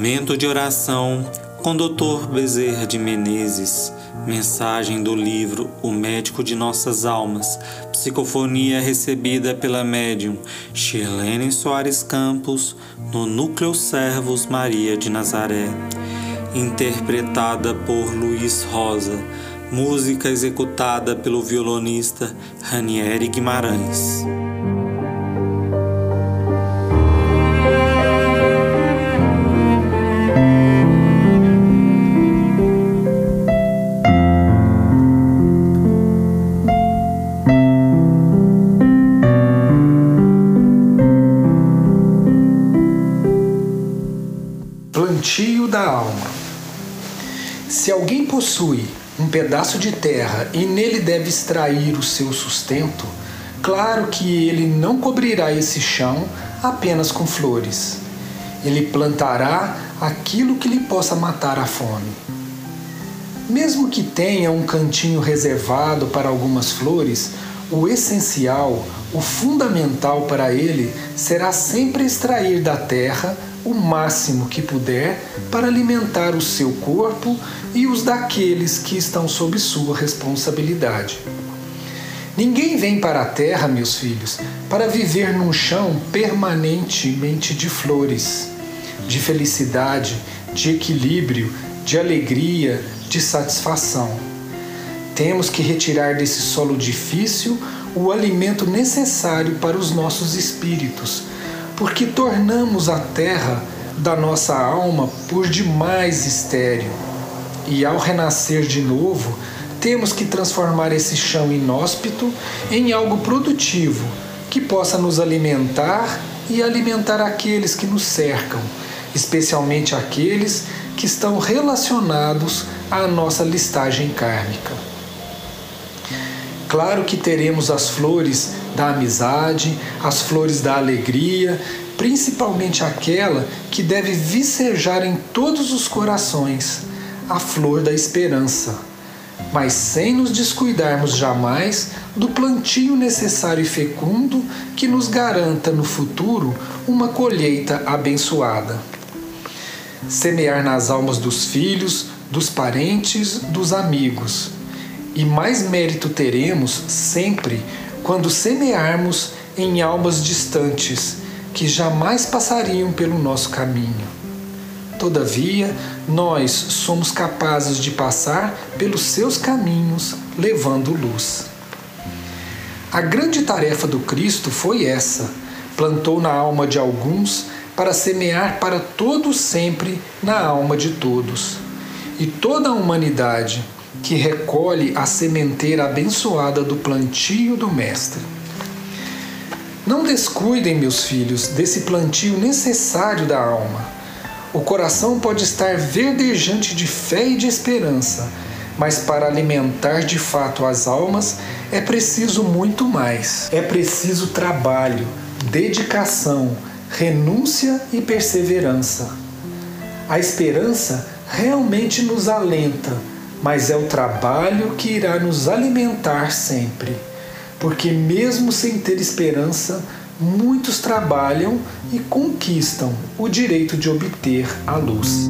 Momento de oração com Dr. Bezerra de Menezes. Mensagem do livro O Médico de Nossas Almas. Psicofonia recebida pela médium Shirlene Soares Campos no Núcleo Servos Maria de Nazaré. Interpretada por Luiz Rosa. Música executada pelo violonista Ranieri Guimarães. Plantio da alma. Se alguém possui um pedaço de terra e nele deve extrair o seu sustento, claro que ele não cobrirá esse chão apenas com flores. Ele plantará aquilo que lhe possa matar a fome. Mesmo que tenha um cantinho reservado para algumas flores, o essencial, o fundamental para ele será sempre extrair da terra o máximo que puder para alimentar o seu corpo e os daqueles que estão sob sua responsabilidade. Ninguém vem para a terra, meus filhos, para viver num chão permanentemente de flores, de felicidade, de equilíbrio, de alegria, de satisfação. Temos que retirar desse solo difícil o alimento necessário para os nossos espíritos porque tornamos a terra da nossa alma por demais estéril. E ao renascer de novo, temos que transformar esse chão inóspito em algo produtivo que possa nos alimentar e alimentar aqueles que nos cercam, especialmente aqueles que estão relacionados à nossa listagem kármica. Claro que teremos as flores da amizade, as flores da alegria, principalmente aquela que deve vicejar em todos os corações, a flor da esperança, mas sem nos descuidarmos jamais do plantio necessário e fecundo que nos garanta no futuro uma colheita abençoada. Semear nas almas dos filhos, dos parentes, dos amigos. E mais mérito teremos sempre quando semearmos em almas distantes que jamais passariam pelo nosso caminho. Todavia, nós somos capazes de passar pelos seus caminhos levando luz. A grande tarefa do Cristo foi essa: plantou na alma de alguns para semear para todos sempre na alma de todos. E toda a humanidade, que recolhe a sementeira abençoada do plantio do Mestre. Não descuidem, meus filhos, desse plantio necessário da alma. O coração pode estar verdejante de fé e de esperança, mas para alimentar de fato as almas é preciso muito mais. É preciso trabalho, dedicação, renúncia e perseverança. A esperança realmente nos alenta mas é o trabalho que irá nos alimentar sempre. Porque, mesmo sem ter esperança, muitos trabalham e conquistam o direito de obter a luz.